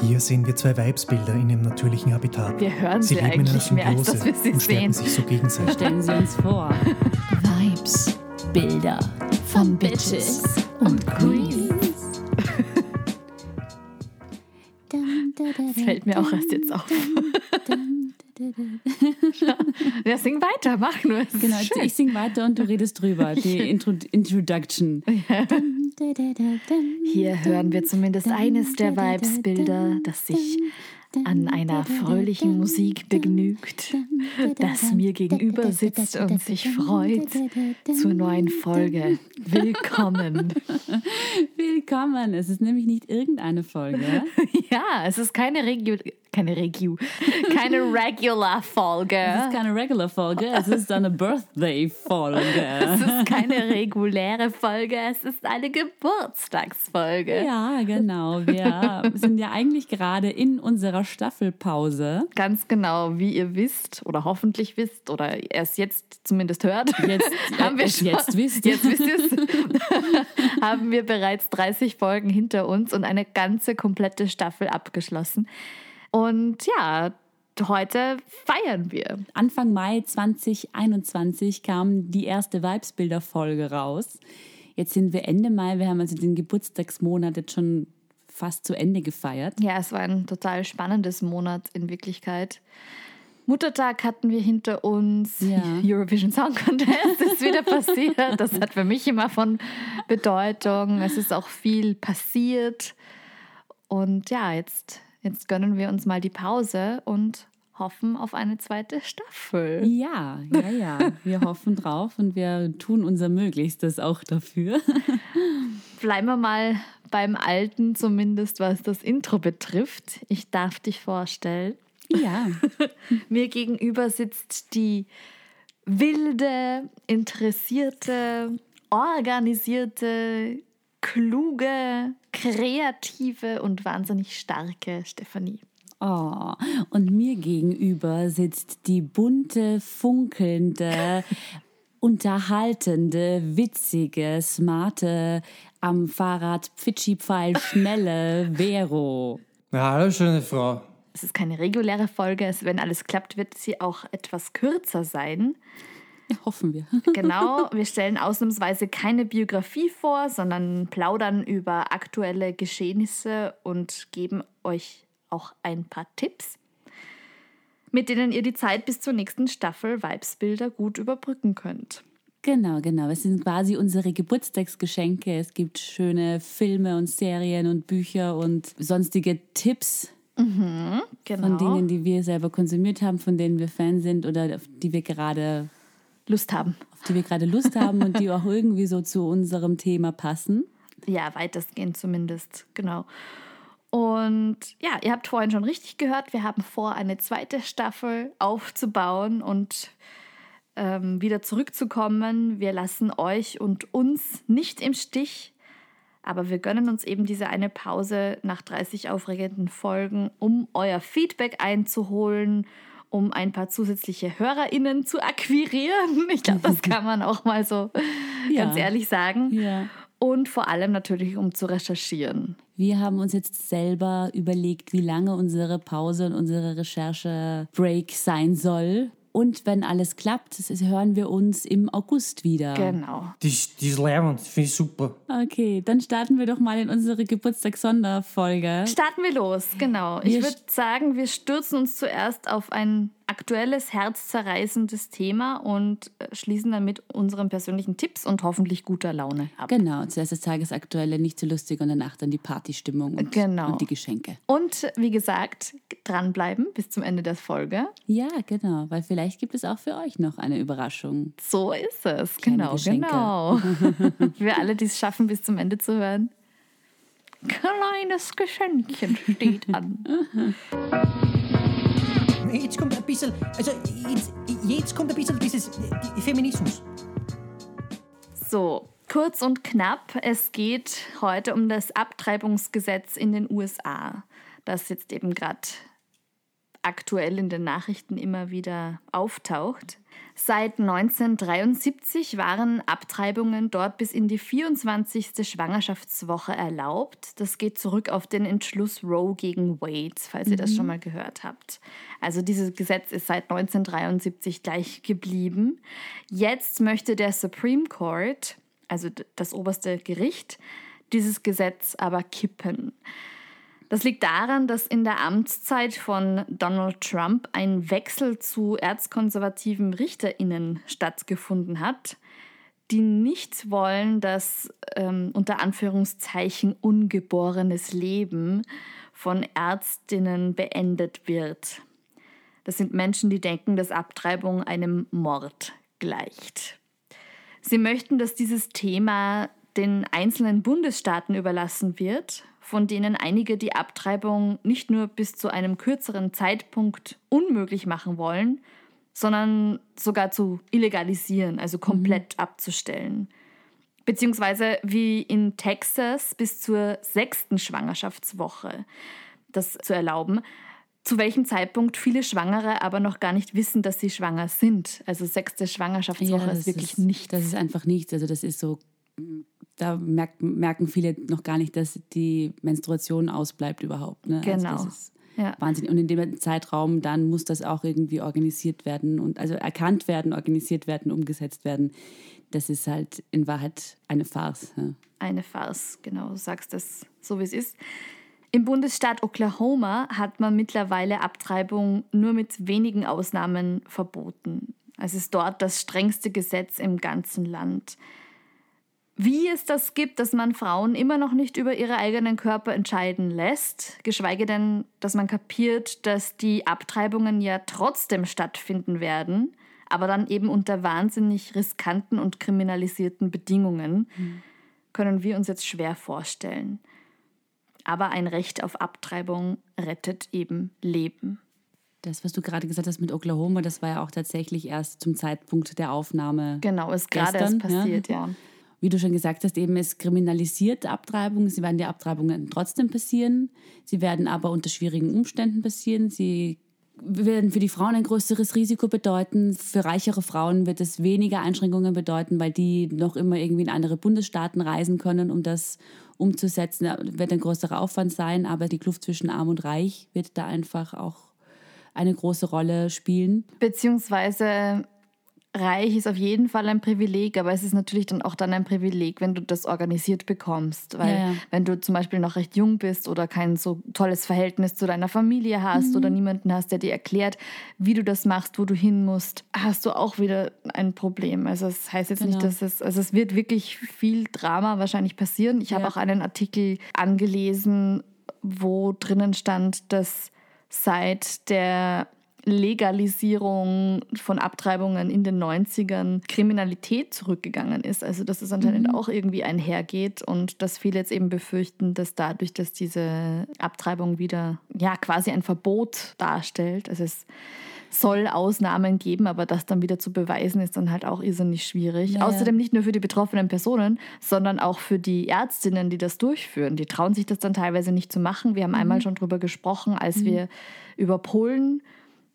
Hier sehen wir zwei Weibsbilder in ihrem natürlichen Habitat. Wir hören sie sie leben in einer eigentlich mehr, als Symbiose dass wir sie und stärken sehen. sich so gegenseitig. Stellen Sie uns vor. Vibes, Bilder von Bitches und Queens. Das fällt mir auch erst jetzt auf. Ja, sing weiter, mach nur. Genau, schön. ich sing weiter und du redest drüber. Die Intro Introduction. Hier hören wir zumindest eines der Vibes-Bilder, das sich an einer fröhlichen Musik begnügt, das mir gegenüber sitzt und sich freut zur neuen Folge. Willkommen. Willkommen. Es ist nämlich nicht irgendeine Folge. Ja, es ist keine Regio, keine Regio, keine Regular-Folge. Es ist keine regular Folge, es ist eine Birthday-Folge. Es ist keine reguläre Folge, es ist eine Geburtstagsfolge. Ja, genau. Wir sind ja eigentlich gerade in unserer Staffelpause. Ganz genau, wie ihr wisst oder hoffentlich wisst oder erst jetzt zumindest hört. Jetzt, haben wir äh, schon, jetzt wisst Jetzt wisst ihr es. haben wir bereits 30 Folgen hinter uns und eine ganze komplette Staffel abgeschlossen. Und ja, heute feiern wir. Anfang Mai 2021 kam die erste Vibesbilder-Folge raus. Jetzt sind wir Ende Mai, wir haben also den Geburtstagsmonat jetzt schon fast zu Ende gefeiert. Ja, es war ein total spannendes Monat in Wirklichkeit. Muttertag hatten wir hinter uns. Ja. Eurovision Song Contest ist wieder passiert. Das hat für mich immer von Bedeutung. Es ist auch viel passiert. Und ja, jetzt, jetzt gönnen wir uns mal die Pause und hoffen auf eine zweite Staffel. Ja, ja, ja. Wir hoffen drauf und wir tun unser Möglichstes auch dafür. Bleiben wir mal beim Alten, zumindest was das Intro betrifft. Ich darf dich vorstellen. Ja, Mir gegenüber sitzt die wilde, interessierte, organisierte, kluge, kreative und wahnsinnig starke Stefanie. Oh, und mir gegenüber sitzt die bunte, funkelnde, unterhaltende, witzige, smarte, am Fahrrad Pfitschi-Pfeil schnelle Vero. Ja, hallo, schöne Frau. Es ist keine reguläre Folge. Es, wenn alles klappt, wird sie auch etwas kürzer sein. Ja, hoffen wir. Genau, wir stellen ausnahmsweise keine Biografie vor, sondern plaudern über aktuelle Geschehnisse und geben euch auch ein paar Tipps, mit denen ihr die Zeit bis zur nächsten Staffel Vibesbilder gut überbrücken könnt. Genau, genau. Es sind quasi unsere Geburtstagsgeschenke. Es gibt schöne Filme und Serien und Bücher und sonstige Tipps Genau. von Dingen, die wir selber konsumiert haben, von denen wir Fan sind oder auf die wir gerade Lust haben. auf die wir gerade Lust haben und die auch irgendwie so zu unserem Thema passen. Ja, weitestgehend zumindest, genau. Und ja, ihr habt vorhin schon richtig gehört, wir haben vor, eine zweite Staffel aufzubauen und ähm, wieder zurückzukommen. Wir lassen euch und uns nicht im Stich, aber wir gönnen uns eben diese eine Pause nach 30 aufregenden Folgen, um euer Feedback einzuholen, um ein paar zusätzliche HörerInnen zu akquirieren. Ich glaube, das kann man auch mal so Ja. ganz ehrlich sagen. Ja. Und vor allem natürlich, um zu recherchieren. Wir haben uns jetzt selber überlegt, wie lange unsere Pause und unsere Recherche-Break sein soll. Und wenn alles klappt, hören wir uns im August wieder. Genau. Die, ist- die ist leibend, finde ich super. Okay, dann starten wir doch mal in unsere Geburtstagssonderfolge. Starten wir los, genau. Ich Wir würde sagen, wir stürzen uns zuerst auf ein aktuelles, herzzerreißendes Thema und äh, schließen dann mit unseren persönlichen Tipps und hoffentlich guter Laune ab. Genau, zuerst das Tagesaktuelle, nicht so lustig und danach dann die Partystimmung und, Genau. und die Geschenke. Und wie gesagt, dranbleiben bis zum Ende der Folge. Ja, genau, weil vielleicht gibt es auch für euch noch eine Überraschung. So ist es. Kleine genau, Geschenke. genau. Für alle, die es schaffen, bis zum Ende zu hören. Kleines Geschenkchen steht an. Jetzt kommt ein bisschen, also jetzt, jetzt kommt ein bisschen dieses äh, Feminismus. So, kurz und knapp. Es geht heute um das Abtreibungsgesetz in den USA, das jetzt eben gerade aktuell in den Nachrichten immer wieder auftaucht. Seit 1973 waren Abtreibungen dort bis in die 24. Schwangerschaftswoche erlaubt. Das geht zurück auf den Entschluss Roe gegen Wade, falls ihr das schon mal gehört habt. Also dieses Gesetz ist seit 1973 gleich geblieben. Jetzt möchte der Supreme Court, also das oberste Gericht, dieses Gesetz aber kippen. Das liegt daran, dass in der Amtszeit von Donald Trump ein Wechsel zu erzkonservativen Richterinnen stattgefunden hat, die nicht wollen, dass ähm, unter Anführungszeichen ungeborenes Leben von Ärztinnen beendet wird. Das sind Menschen, die denken, dass Abtreibung einem Mord gleicht. Sie möchten, dass dieses Thema den einzelnen Bundesstaaten überlassen wird, von denen einige die Abtreibung nicht nur bis zu einem kürzeren Zeitpunkt unmöglich machen wollen, sondern sogar zu illegalisieren, also komplett mhm. abzustellen. Beziehungsweise wie in Texas bis zur sechsten Schwangerschaftswoche das zu erlauben, zu welchem Zeitpunkt viele Schwangere aber noch gar nicht wissen, dass sie schwanger sind. Also sechste Schwangerschaftswoche ja, ist wirklich ist, nichts. Das ist einfach nichts. Also das ist so da merkt, merken viele noch gar nicht, dass die Menstruation ausbleibt überhaupt. Ne? Genau. Also das ist ja. Wahnsinn. Und in dem Zeitraum dann muss das auch irgendwie organisiert werden und also erkannt werden, organisiert werden, umgesetzt werden. Das ist halt in Wahrheit eine Farce. Ja. Eine Farce, genau. Du sagst das so, wie es ist. Im Bundesstaat Oklahoma hat man mittlerweile Abtreibung nur mit wenigen Ausnahmen verboten. Es ist dort das strengste Gesetz im ganzen Land wie es das gibt, dass man Frauen immer noch nicht über ihre eigenen Körper entscheiden lässt, geschweige denn, dass man kapiert, dass die Abtreibungen ja trotzdem stattfinden werden, aber dann eben unter wahnsinnig riskanten und kriminalisierten Bedingungen, mhm. können wir uns jetzt schwer vorstellen. Aber ein Recht auf Abtreibung rettet eben Leben. Das, was du gerade gesagt hast mit Oklahoma, das war ja auch tatsächlich erst zum Zeitpunkt der Aufnahme. Genau, ist gerade erst passiert, ja. ja wie du schon gesagt hast, eben es kriminalisiert Abtreibungen. Sie werden die Abtreibungen trotzdem passieren. Sie werden aber unter schwierigen Umständen passieren. Sie werden für die Frauen ein größeres Risiko bedeuten. Für reichere Frauen wird es weniger Einschränkungen bedeuten, weil die noch immer irgendwie in andere Bundesstaaten reisen können, um das umzusetzen. Das wird ein größerer Aufwand sein, aber die Kluft zwischen arm und reich wird da einfach auch eine große Rolle spielen. Beziehungsweise reich ist auf jeden Fall ein Privileg, aber es ist natürlich dann auch dann ein Privileg, wenn du das organisiert bekommst. Weil ja, ja. wenn du zum Beispiel noch recht jung bist oder kein so tolles Verhältnis zu deiner Familie hast mhm. oder niemanden hast, der dir erklärt, wie du das machst, wo du hin musst, hast du auch wieder ein Problem. Also es das heißt jetzt genau. nicht, dass es, also es wird wirklich viel Drama wahrscheinlich passieren. Ich ja. habe auch einen Artikel angelesen, wo drinnen stand, dass seit der Legalisierung von Abtreibungen in den 90ern Kriminalität zurückgegangen ist. Also dass es anscheinend mhm. auch irgendwie einhergeht und dass viele jetzt eben befürchten, dass dadurch, dass diese Abtreibung wieder ja quasi ein Verbot darstellt, also es soll Ausnahmen geben, aber das dann wieder zu beweisen, ist dann halt auch irrsinnig schwierig. Ja, Außerdem nicht nur für die betroffenen Personen, sondern auch für die Ärztinnen, die das durchführen. Die trauen sich das dann teilweise nicht zu machen. Wir haben mhm. einmal schon drüber gesprochen, als mhm. wir über Polen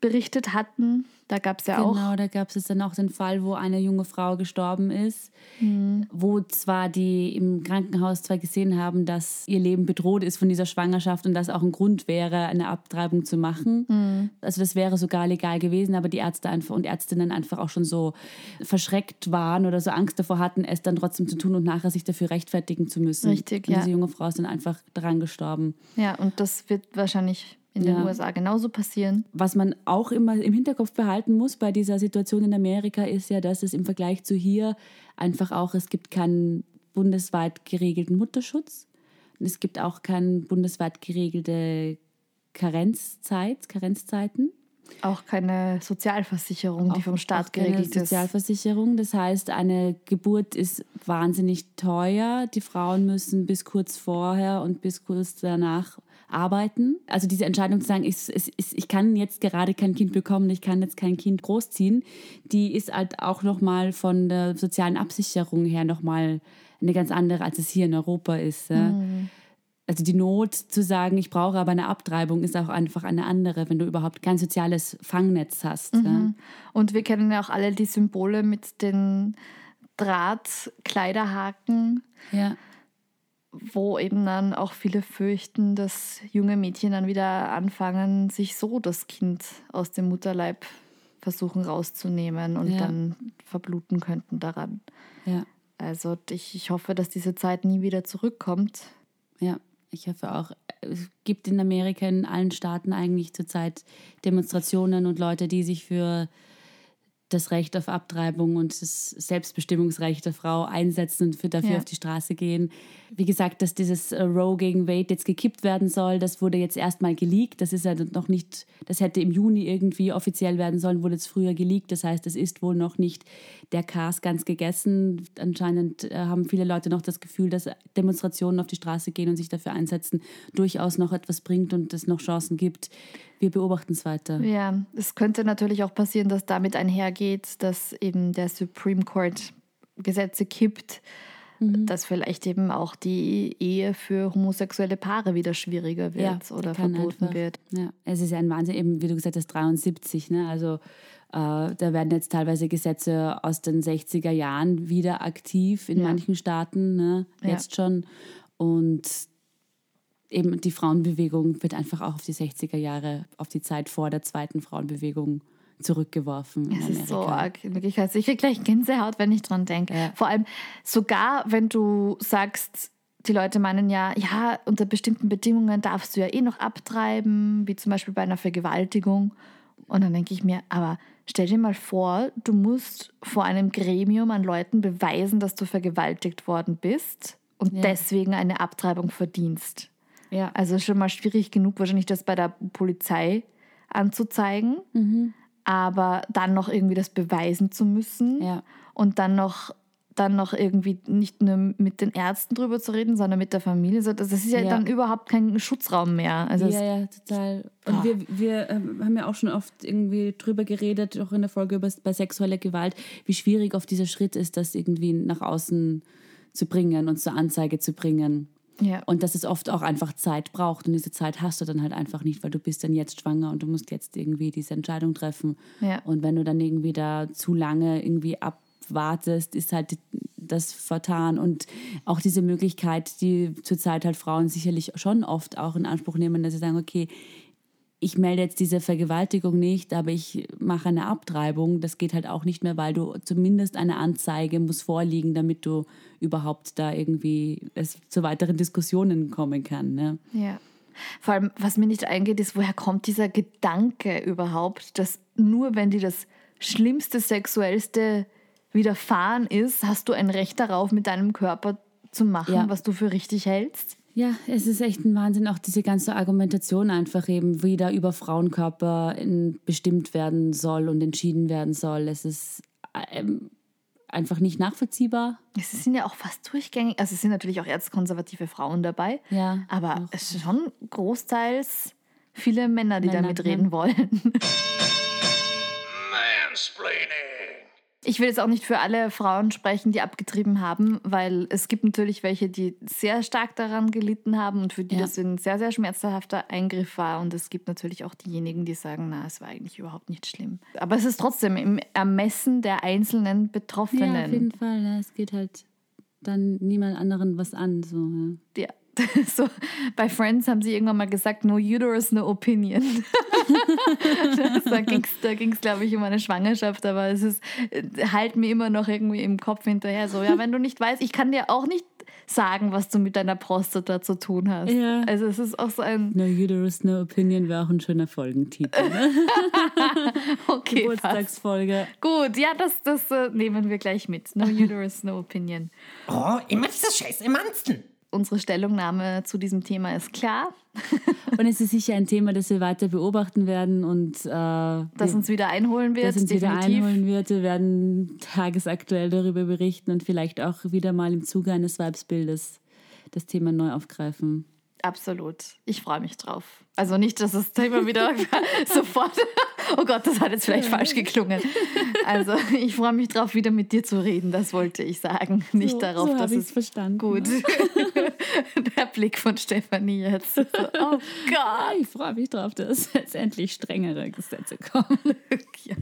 berichtet hatten. Da gab es ja genau, auch. Genau, da gab es dann auch den Fall, wo eine junge Frau gestorben ist, mhm. wo zwar die im Krankenhaus zwar gesehen haben, dass ihr Leben bedroht ist von dieser Schwangerschaft und das auch ein Grund wäre, eine Abtreibung zu machen. Mhm. Also das wäre sogar legal gewesen, aber die Ärzte einfach und Ärztinnen einfach auch schon so verschreckt waren oder so Angst davor hatten, es dann trotzdem zu tun und nachher sich dafür rechtfertigen zu müssen. Richtig, und ja. diese junge Frau ist dann einfach dran gestorben. Ja, und das wird wahrscheinlich in den ja. USA genauso passieren. Was man auch immer im Hinterkopf behalten muss bei dieser Situation in Amerika ist ja, dass es im Vergleich zu hier einfach auch, es gibt keinen bundesweit geregelten Mutterschutz. Es gibt auch keine bundesweit geregelte Karenzzeit, Karenzzeiten. Auch keine Sozialversicherung, die vom Staat geregelt ist. Sozialversicherung. Das heißt, eine Geburt ist wahnsinnig teuer. Die Frauen müssen bis kurz vorher und bis kurz danach arbeiten. Also diese Entscheidung zu sagen, ich, ich, ich kann jetzt gerade kein Kind bekommen, ich kann jetzt kein Kind großziehen, die ist halt auch nochmal von der sozialen Absicherung her nochmal eine ganz andere, als es hier in Europa ist. Mhm. also die Not zu sagen, ich brauche aber eine Abtreibung, ist auch einfach eine andere, wenn du überhaupt kein soziales Fangnetz hast. Ja. Und wir kennen ja auch alle die Symbole mit den Drahtkleiderhaken, ja. Wo eben dann auch viele fürchten, dass junge Mädchen dann wieder anfangen, sich so das Kind aus dem Mutterleib versuchen rauszunehmen und Ja. dann verbluten könnten daran. ja. Also ich, ich hoffe, dass diese Zeit nie wieder zurückkommt. Ja, ich hoffe auch. Es gibt in Amerika in allen Staaten eigentlich zurzeit Demonstrationen und Leute, die sich für das Recht auf Abtreibung und das Selbstbestimmungsrecht der Frau einsetzen und für dafür Ja. auf die Straße gehen. Wie gesagt, dass dieses äh, Roe gegen Wade jetzt gekippt werden soll, das wurde jetzt erstmal geleakt. Das ist ja noch nicht, das hätte im Juni irgendwie offiziell werden sollen, wurde jetzt früher geleakt. Das heißt, es ist wohl noch nicht der Kars ganz gegessen. Anscheinend äh, haben viele Leute noch das Gefühl, dass Demonstrationen auf die Straße gehen und sich dafür einsetzen, durchaus noch etwas bringt und es noch Chancen gibt. Wir beobachten es weiter. Ja, es könnte natürlich auch passieren, dass damit einhergeht, dass eben der Supreme Court Gesetze kippt, Mhm. dass vielleicht eben auch die Ehe für homosexuelle Paare wieder schwieriger wird oder kann verboten einfach- wird. Ja, es ist ja ein Wahnsinn, eben wie du gesagt hast, 73. Ne? Also äh, da werden jetzt teilweise Gesetze aus den 60er Jahren wieder aktiv in Ja. manchen Staaten, ne? Ja. jetzt schon. Und eben die Frauenbewegung wird einfach auch auf die 60er Jahre, auf die Zeit vor der zweiten Frauenbewegung zurückgeworfen. Es ist so arg. in Wirklichkeit. Ich kriege gleich Gänsehaut, wenn ich dran denke. Ja. Vor allem sogar, wenn du sagst, die Leute meinen ja, ja, unter bestimmten Bedingungen darfst du ja eh noch abtreiben, wie zum Beispiel bei einer Vergewaltigung. Und dann denke ich mir, aber stell dir mal vor, du musst vor einem Gremium an Leuten beweisen, dass du vergewaltigt worden bist und Ja. deswegen eine Abtreibung verdienst. Ja. Also schon mal schwierig genug, wahrscheinlich das bei der Polizei anzuzeigen, Mhm. aber dann noch irgendwie das beweisen zu müssen Ja. und dann noch dann noch irgendwie nicht nur mit den Ärzten drüber zu reden, sondern mit der Familie. So, Das ist ja, Ja. dann überhaupt kein Schutzraum mehr. Also ja, ja, total. Und wir, wir ähm, haben ja auch schon oft irgendwie drüber geredet, auch in der Folge über bei sexueller Gewalt, wie schwierig oft dieser Schritt ist, das irgendwie nach außen zu bringen und zur Anzeige zu bringen. Ja. Und dass es oft auch einfach Zeit braucht. Und diese Zeit hast du dann halt einfach nicht, weil du bist dann jetzt schwanger und du musst jetzt irgendwie diese Entscheidung treffen. Ja. Und wenn du dann irgendwie da zu lange irgendwie abwartest, ist halt das vertan. Und auch diese Möglichkeit, die zurzeit halt Frauen sicherlich schon oft auch in Anspruch nehmen, dass sie sagen, okay, ich melde jetzt diese Vergewaltigung nicht, aber ich mache eine Abtreibung. Das geht halt auch nicht mehr, weil du zumindest eine Anzeige muss vorliegen, damit du überhaupt da irgendwie es zu weiteren Diskussionen kommen kann. Ne? Ja. Vor allem, was mir nicht eingeht, ist, woher kommt dieser Gedanke überhaupt, dass nur wenn dir das Schlimmste, Sexuellste widerfahren ist, hast du ein Recht darauf, mit deinem Körper zu machen, Ja. was du für richtig hältst? Ja, es ist echt ein Wahnsinn, auch diese ganze Argumentation einfach eben, wie da über Frauenkörper in, bestimmt werden soll und entschieden werden soll. Es ist ähm, einfach nicht nachvollziehbar. Es sind ja auch fast durchgängig, also es sind natürlich auch erzkonservative Frauen dabei, Ja, aber auch. es sind schon großteils viele Männer, die Männer, da mitreden ja. wollen. Mansplaining. Ich will jetzt auch nicht für alle Frauen sprechen, die abgetrieben haben, weil es gibt natürlich welche, die sehr stark daran gelitten haben und für die Ja. das ein sehr, sehr schmerzhafter Eingriff war. Und es gibt natürlich auch diejenigen, die sagen, na, es war eigentlich überhaupt nicht schlimm. Aber es ist trotzdem im Ermessen der einzelnen Betroffenen. Ja, auf jeden Fall. Ja, es geht halt dann niemand anderen was an. So, ja. Ja. So, bei Friends haben sie irgendwann mal gesagt, no uterus, no opinion. das, da ging es, da ging's, glaube ich, um eine Schwangerschaft, aber es ist, äh, halt mir immer noch irgendwie im Kopf hinterher. So, ja, wenn du nicht weißt, ich kann dir auch nicht sagen, was du mit deiner Prostata zu tun hast. Ja. Also es ist auch so ein, No Uterus, No Opinion wäre auch ein schöner Folgentitel. Ne? okay. Geburtstagsfolge. Gut, ja, das, das äh, nehmen wir gleich mit. No uterus, no opinion. Oh, immer diese scheiß Emanzen. Unsere Stellungnahme zu diesem Thema ist klar, Und es ist sicher ein Thema, das wir weiter beobachten werden und äh, wir- uns wieder einholen wird. das uns wieder definitiv. einholen wird. Wir werden tagesaktuell darüber berichten und vielleicht auch wieder mal im Zuge eines Weibsbildes das Thema neu aufgreifen. Absolut. Ich freue mich drauf. Also nicht, dass das Thema wieder sofort. Oh Gott, das hat jetzt vielleicht falsch geklungen. Also ich freue mich drauf, wieder mit dir zu reden. Das wollte ich sagen. Nicht so, darauf, so dass es es verstanden. gut. Der Blick von Stefanie jetzt. So, oh Gott. Ich freue mich drauf, dass jetzt endlich strengere Gesetze kommen. Ja.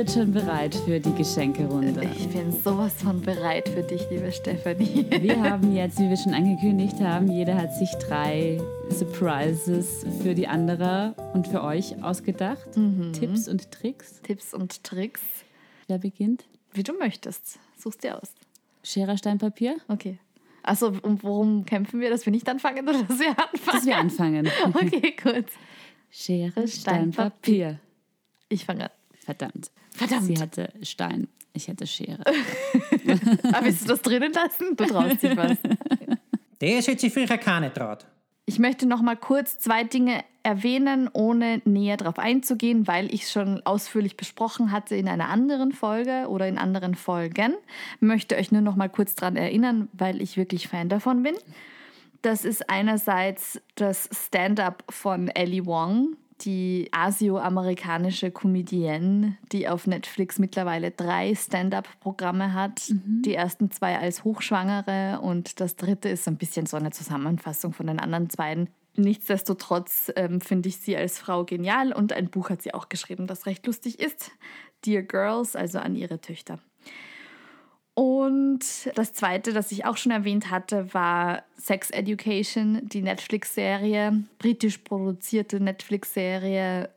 Jetzt schon bereit für die Geschenkerunde? Ich bin sowas von bereit für dich, liebe Stefanie. Wir haben jetzt, wie wir schon angekündigt haben, jeder hat sich drei Surprises für die andere und für euch ausgedacht. Tipps und Tricks. Tipps und Tricks, Wer beginnt? wie du möchtest. Such's dir aus. Scherer, Stein, Papier? Okay. Achso, und worum kämpfen wir, dass wir nicht anfangen oder dass wir anfangen? Dass wir anfangen. Okay, gut. Schere, Stein, Stein, Papier. Ich fange an. Verdammt. Verdammt. Sie hatte Stein, ich hatte Schere. Aber willst du das drinnen lassen? Du traust dich was. Das hätte sich früher keine traut. Ich möchte noch mal kurz zwei Dinge erwähnen, ohne näher darauf einzugehen, weil ich es schon ausführlich besprochen hatte in einer anderen Folge oder in anderen Folgen. Möchte euch nur noch mal kurz daran erinnern, weil ich wirklich Fan davon bin. Das ist einerseits das Stand-up von Ellie Wong, die asio-amerikanische Comedienne, die auf Netflix mittlerweile drei Stand-up-Programme hat. Die ersten zwei als Hochschwangere und das dritte ist ein bisschen so eine Zusammenfassung von den anderen beiden. Nichtsdestotrotz ähm, finde ich sie als Frau genial und ein Buch hat sie auch geschrieben, das recht lustig ist. Dear Girls, also an ihre Töchter. Und das zweite, das ich auch schon erwähnt hatte, war Sex Education, die Netflix-Serie, britisch produzierte Netflix-Serie,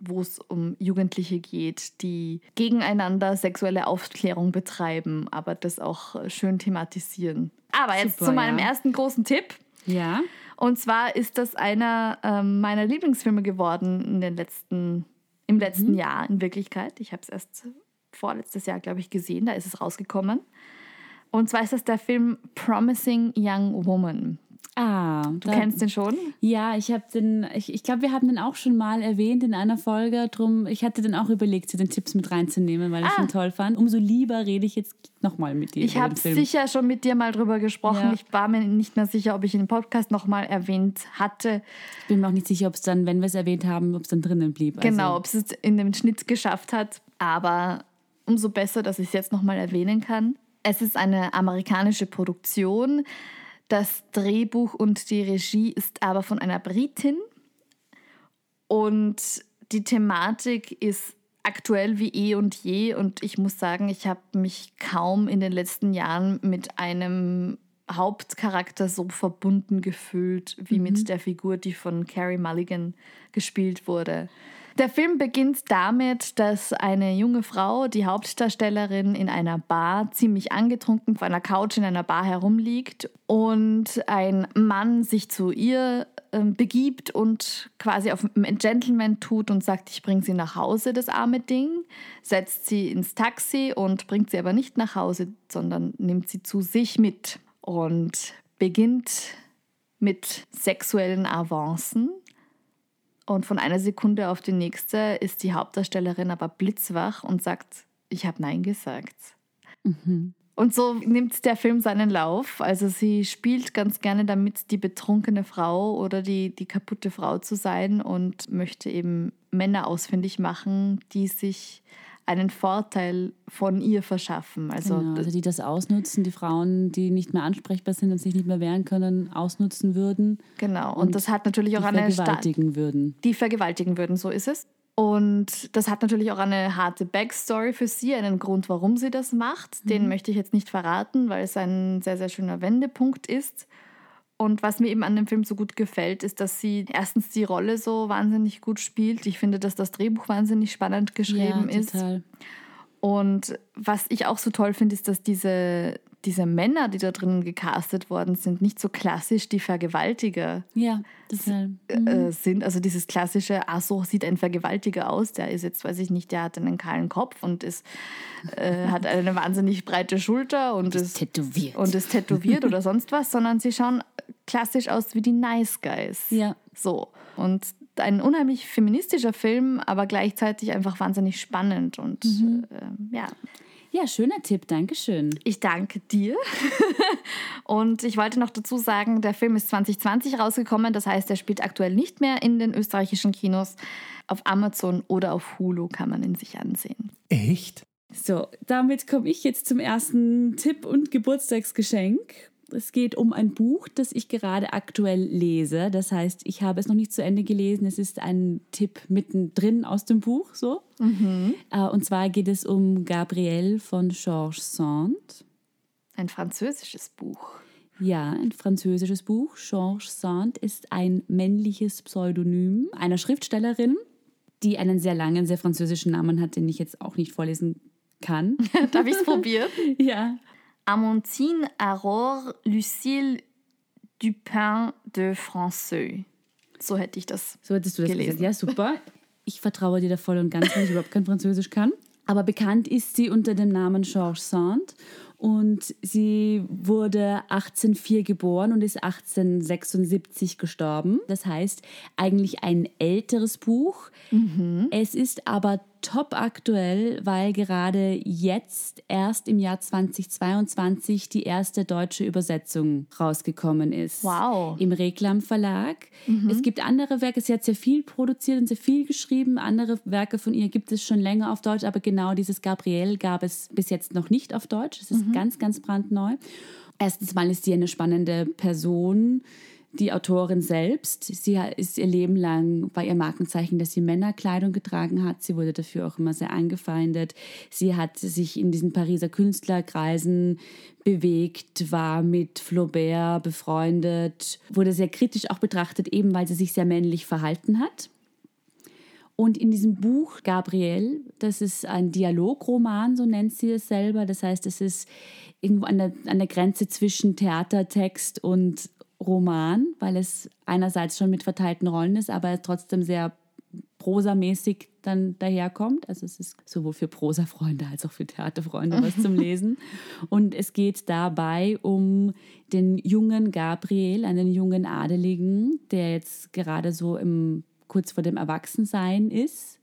wo es um Jugendliche geht, die gegeneinander sexuelle Aufklärung betreiben, aber das auch äh, schön thematisieren. Aber jetzt Super, zu meinem ja. ersten großen Tipp. Ja? Und zwar ist das einer ähm, meiner Lieblingsfilme geworden in den letzten, im letzten Jahr in Wirklichkeit. Ich habe es erst vorletztes Jahr, glaube ich, gesehen, da ist es rausgekommen. Und zwar ist das der Film Promising Young Woman. Ah, Du kennst den schon? Ja, ich habe den, ich, ich glaube, wir haben den auch schon mal erwähnt in einer Folge. Drum, ich hatte dann auch überlegt, den Tipps mit reinzunehmen, weil ich ihn toll fand. Umso lieber rede ich jetzt nochmal mit dir. Ah. Ich habe sicher schon mit dir mal drüber gesprochen. Ja. Ich war mir nicht mehr sicher, ob ich ihn im Podcast nochmal erwähnt hatte. Ich bin mir auch nicht sicher, ob es dann, wenn wir es erwähnt haben, ob es dann drinnen blieb. Genau, Also, ob es es in dem Schnitt geschafft hat. Aber umso besser, dass ich es jetzt nochmal erwähnen kann. Es ist eine amerikanische Produktion. Das Drehbuch und die Regie ist aber von einer Britin. Und die Thematik ist aktuell wie eh und je. Und ich muss sagen, ich habe mich kaum in den letzten Jahren mit einem Hauptcharakter so verbunden gefühlt wie mit der Figur, die von Carrie Mulligan gespielt wurde. Der Film beginnt damit, dass eine junge Frau, die Hauptdarstellerin, in einer Bar ziemlich angetrunken auf einer Couch in einer Bar herumliegt und ein Mann sich zu ihr ähm, begibt und quasi auf einen Gentleman tut und sagt, ich bringe sie nach Hause, das arme Ding, setzt sie ins Taxi und bringt sie aber nicht nach Hause, sondern nimmt sie zu sich mit und beginnt mit sexuellen Avancen. Und von einer Sekunde auf die nächste ist die Hauptdarstellerin aber blitzwach und sagt, ich habe Nein gesagt. Und so nimmt der Film seinen Lauf. Also sie spielt ganz gerne damit, die betrunkene Frau oder die, die kaputte Frau zu sein und möchte eben Männer ausfindig machen, die sich einen Vorteil von ihr verschaffen. Also genau, also die das ausnutzen, die Frauen, die nicht mehr ansprechbar sind und sich nicht mehr wehren können, ausnutzen würden. genau. Und, das hat natürlich auch die eine Sta- vergewaltigen würden. die vergewaltigen würden, so ist es. Und das hat natürlich auch eine harte Backstory für sie, einen Grund, warum sie das macht. Den möchte ich jetzt nicht verraten, weil es ein sehr, sehr schöner Wendepunkt ist. Und was mir eben an dem Film so gut gefällt, ist, dass sie erstens die Rolle so wahnsinnig gut spielt. Ich finde, dass das Drehbuch wahnsinnig spannend geschrieben ja, ist. total. Und was ich auch so toll finde, ist, dass diese, diese Männer, die da drinnen gecastet worden sind, nicht so klassisch die Vergewaltiger Ja, total. äh, sind. Also dieses klassische, ah, so sieht ein Vergewaltiger aus, der ist jetzt, weiß ich nicht, der hat einen kahlen Kopf und ist, äh, hat eine wahnsinnig breite Schulter und ist, Tätowiert. und ist tätowiert oder sonst was, sondern sie schauen klassisch aus wie die Nice Guys. ja, So. Und ein unheimlich feministischer Film, aber gleichzeitig einfach wahnsinnig spannend. Und ähm, ja, Ja, schöner Tipp, Dankeschön. ich danke dir. und ich wollte noch dazu sagen, der Film ist 2020 rausgekommen. Das heißt, er spielt aktuell nicht mehr in den österreichischen Kinos. Auf Amazon oder auf Hulu kann man ihn sich ansehen. Echt? So, damit komme ich jetzt zum ersten Tipp und Geburtstagsgeschenk. Es geht um ein Buch, das ich gerade aktuell lese. Das heißt, ich habe es noch nicht zu Ende gelesen. Es ist ein Tipp mittendrin aus dem Buch. So. Äh, Und zwar geht es um Gabrielle von Georges Sand. Ein französisches Buch. Ja, ein französisches Buch. Georges Sand ist ein männliches Pseudonym einer Schriftstellerin, die einen sehr langen, sehr französischen Namen hat, den ich jetzt auch nicht vorlesen kann. Darf ich es probieren? ja. Amantine Aurore Lucille Dupin de François. So hätte ich das. So hättest du das gelesen. gesagt. Ja, super. Ich vertraue dir da voll und ganz, weil ich überhaupt kein Französisch kann. Aber bekannt ist sie unter dem Namen Georges Sand. Und sie wurde 1804 geboren und ist 1876 gestorben. Das heißt, eigentlich ein älteres Buch. Es ist aber top aktuell, weil gerade jetzt erst im Jahr 2022 die erste deutsche Übersetzung rausgekommen ist. Wow. Im Reklam Verlag. Es gibt andere Werke, sie hat sehr viel produziert und sehr viel geschrieben. Andere Werke von ihr gibt es schon länger auf Deutsch, aber genau dieses Gabrielle gab es bis jetzt noch nicht auf Deutsch. Es ist ganz, ganz brandneu. Erstens mal ist sie eine spannende Person, die Autorin selbst. Sie ist ihr Leben lang bei ihr Markenzeichen, dass sie Männerkleidung getragen hat. Sie wurde dafür auch immer sehr angefeindet. Sie hat sich in diesen Pariser Künstlerkreisen bewegt, war mit Flaubert befreundet, wurde sehr kritisch auch betrachtet, eben weil sie sich sehr männlich verhalten hat. Und in diesem Buch Gabrielle, das ist ein Dialogroman, so nennt sie es selber. Das heißt, es ist irgendwo an der, an der Grenze zwischen Theatertext und Roman, weil es einerseits schon mit verteilten Rollen ist, aber trotzdem sehr prosamäßig dann daherkommt. Also es ist sowohl für Prosafreunde als auch für Theaterfreunde was zum Lesen. Und es geht dabei um den jungen Gabriel, einen jungen Adeligen, der jetzt gerade so im, kurz vor dem Erwachsensein ist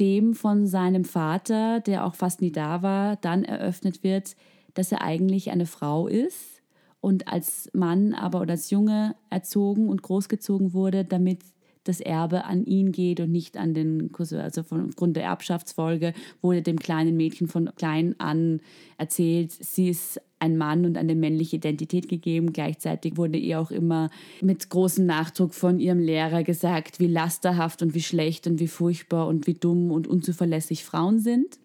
dem von seinem Vater, der auch fast nie da war, dann eröffnet wird, dass er eigentlich eine Frau ist und als Mann aber oder als Junge erzogen und großgezogen wurde, damit das Erbe an ihn geht und nicht an den Cousin. Also von, aufgrund der Erbschaftsfolge wurde dem kleinen Mädchen von klein an erzählt, sie ist ein Mann und eine männliche Identität gegeben. Gleichzeitig wurde ihr auch immer mit großem Nachdruck von ihrem Lehrer gesagt, wie lasterhaft und wie schlecht und wie furchtbar und wie dumm und unzuverlässig Frauen sind.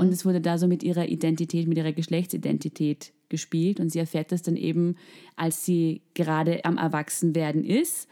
Und es wurde da so mit ihrer Identität, mit ihrer Geschlechtsidentität gespielt. Und sie erfährt das dann eben, als sie gerade am Erwachsenwerden ist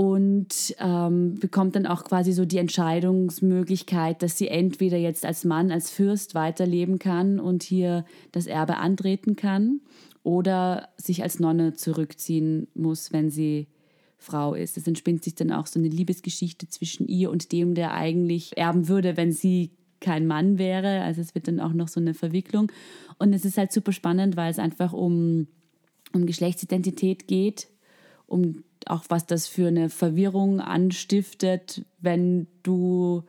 und ähm, bekommt dann auch quasi so die Entscheidungsmöglichkeit, dass sie entweder jetzt als Mann, als Fürst weiterleben kann und hier das Erbe antreten kann oder sich als Nonne zurückziehen muss, wenn sie Frau ist. Es entspinnt sich dann auch so eine Liebesgeschichte zwischen ihr und dem, der eigentlich erben würde, wenn sie kein Mann wäre. Also es wird dann auch noch so eine Verwicklung. Und es ist halt super spannend, weil es einfach um, um Geschlechtsidentität geht, um auch was das für eine Verwirrung anstiftet, wenn du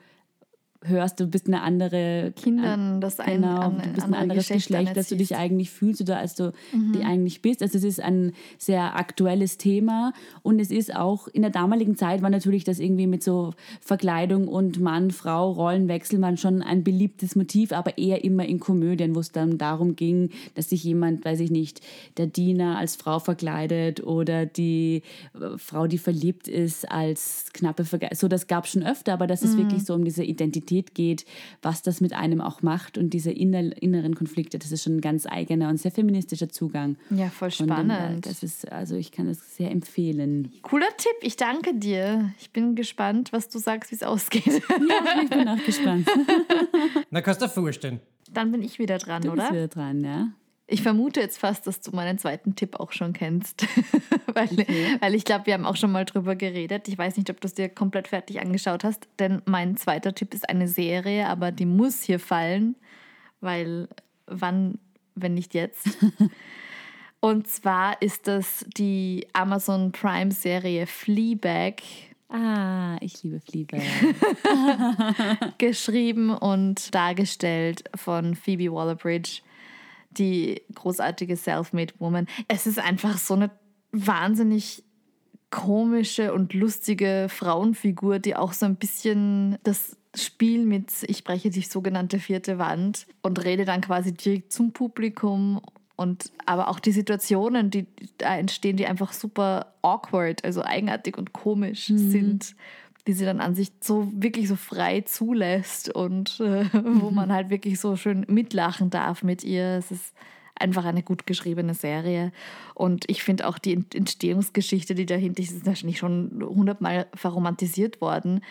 hörst, du bist eine andere Kindern das ein, genau, an, du bist ein andere anderes Geschlecht Geschlecht, dass du dich eigentlich fühlst oder als du die eigentlich bist. Also es ist ein sehr aktuelles Thema und es ist auch in der damaligen Zeit war natürlich das irgendwie mit so Verkleidung und Mann, Frau, Rollenwechsel man schon ein beliebtes Motiv, aber eher immer in Komödien, wo es dann darum ging, dass sich jemand, weiß ich nicht, der Diener als Frau verkleidet oder die äh, Frau, die verliebt ist, als knappe Verkleidung. So, das gab schon öfter, aber dass es wirklich so um diese Identität geht, was das mit einem auch macht und diese inner, inneren Konflikte, das ist schon ein ganz eigener und sehr feministischer Zugang. Ja, voll her, spannend. Das ist, also ich kann das sehr empfehlen. Cooler Tipp, ich danke dir. Ich bin gespannt, was du sagst, wie es ausgeht. Ja, ich bin auch gespannt. Na, kannst du vorstellen. Dann bin ich wieder dran, Du bist oder? wieder dran, ja? Ich vermute jetzt fast, dass du meinen zweiten Tipp auch schon kennst. weil, weil ich glaube, wir haben auch schon mal drüber geredet. Ich weiß nicht, ob du es dir komplett fertig angeschaut hast, denn mein zweiter Tipp ist eine Serie, aber die muss hier fallen, weil wann, wenn nicht jetzt? Und zwar ist das die Amazon Prime Serie Fleabag. Ah, ich liebe Fleabag. geschrieben und dargestellt von Phoebe Waller-Bridge, die großartige Self-Made Woman. Es ist einfach so eine wahnsinnig komische und lustige Frauenfigur, die auch so ein bisschen das Spiel mit ich breche die sogenannte vierte Wand und rede dann quasi direkt zum Publikum und aber auch die Situationen, die da entstehen, die einfach super awkward, also eigenartig und komisch sind, die sie dann an sich so wirklich so frei zulässt und äh, wo man halt wirklich so schön mitlachen darf mit ihr. Es ist einfach eine gut geschriebene Serie. Und ich finde auch die Entstehungsgeschichte, die dahinter ist, ist wahrscheinlich schon hundertmal verromantisiert worden.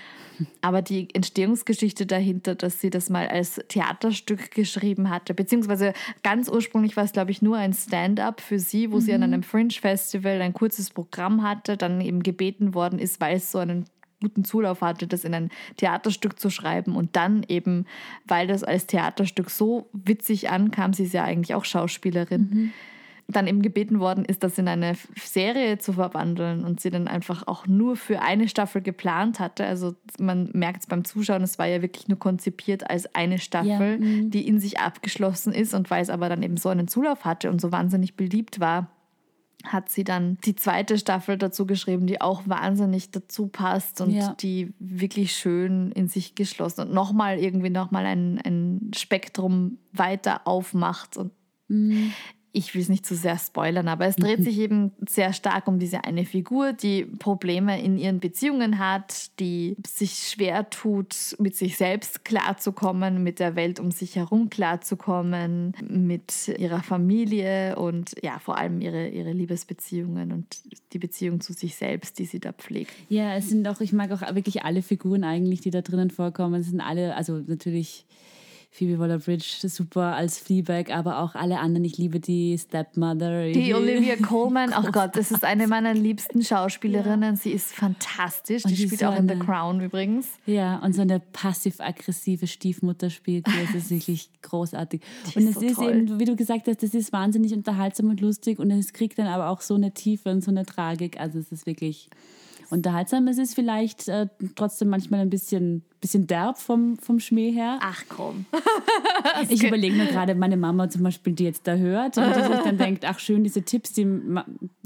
Aber die Entstehungsgeschichte dahinter, dass sie das mal als Theaterstück geschrieben hatte, beziehungsweise ganz ursprünglich war es, glaube ich, nur ein Stand-up für sie, wo sie an einem Fringe-Festival ein kurzes Programm hatte, dann eben gebeten worden ist, weil es so einen guten Zulauf hatte, das in ein Theaterstück zu schreiben und dann eben, weil das als Theaterstück so witzig ankam, sie ist ja eigentlich auch Schauspielerin, dann eben gebeten worden ist, das in eine Serie zu verwandeln und sie dann einfach auch nur für eine Staffel geplant hatte. Also man merkt es beim Zuschauen, es war ja wirklich nur konzipiert als eine Staffel, die in sich abgeschlossen ist und weil es aber dann eben so einen Zulauf hatte und so wahnsinnig beliebt war, hat sie dann die zweite Staffel dazu geschrieben, die auch wahnsinnig dazu passt und Ja. die wirklich schön in sich geschlossen und nochmal irgendwie nochmal ein, ein Spektrum weiter aufmacht. Und ich will es nicht zu sehr spoilern, aber es dreht sich eben sehr stark um diese eine Figur, die Probleme in ihren Beziehungen hat, die sich schwer tut, mit sich selbst klarzukommen, mit der Welt um sich herum klarzukommen, mit ihrer Familie und ja, vor allem ihre, ihre Liebesbeziehungen und die Beziehung zu sich selbst, die sie da pflegt. Ja, es sind auch, ich mag auch wirklich alle Figuren eigentlich, die da drinnen vorkommen. Es sind alle, also natürlich Phoebe Waller-Bridge super als Fleabag, aber auch alle anderen. Ich liebe die Stepmother. Die Olivia Colman, oh Gott, das ist eine meiner liebsten Schauspielerinnen. Sie ist fantastisch. Und Die die spielt ist so auch in The eine- Crown übrigens. Ja, und so eine passiv-aggressive Stiefmutter spielt. sie. Das ist wirklich großartig. und ist es so ist eben, wie du gesagt hast, das ist wahnsinnig unterhaltsam und lustig und es kriegt dann aber auch so eine Tiefe und so eine Tragik. Also es ist wirklich unterhaltsam. Es ist vielleicht äh, trotzdem manchmal ein bisschen, bisschen derb vom, vom Schmäh her. Ach komm. Ich überlege mir gerade, meine Mama zum Beispiel, die jetzt da hört und die sich dann denkt, ach schön, diese Tipps, die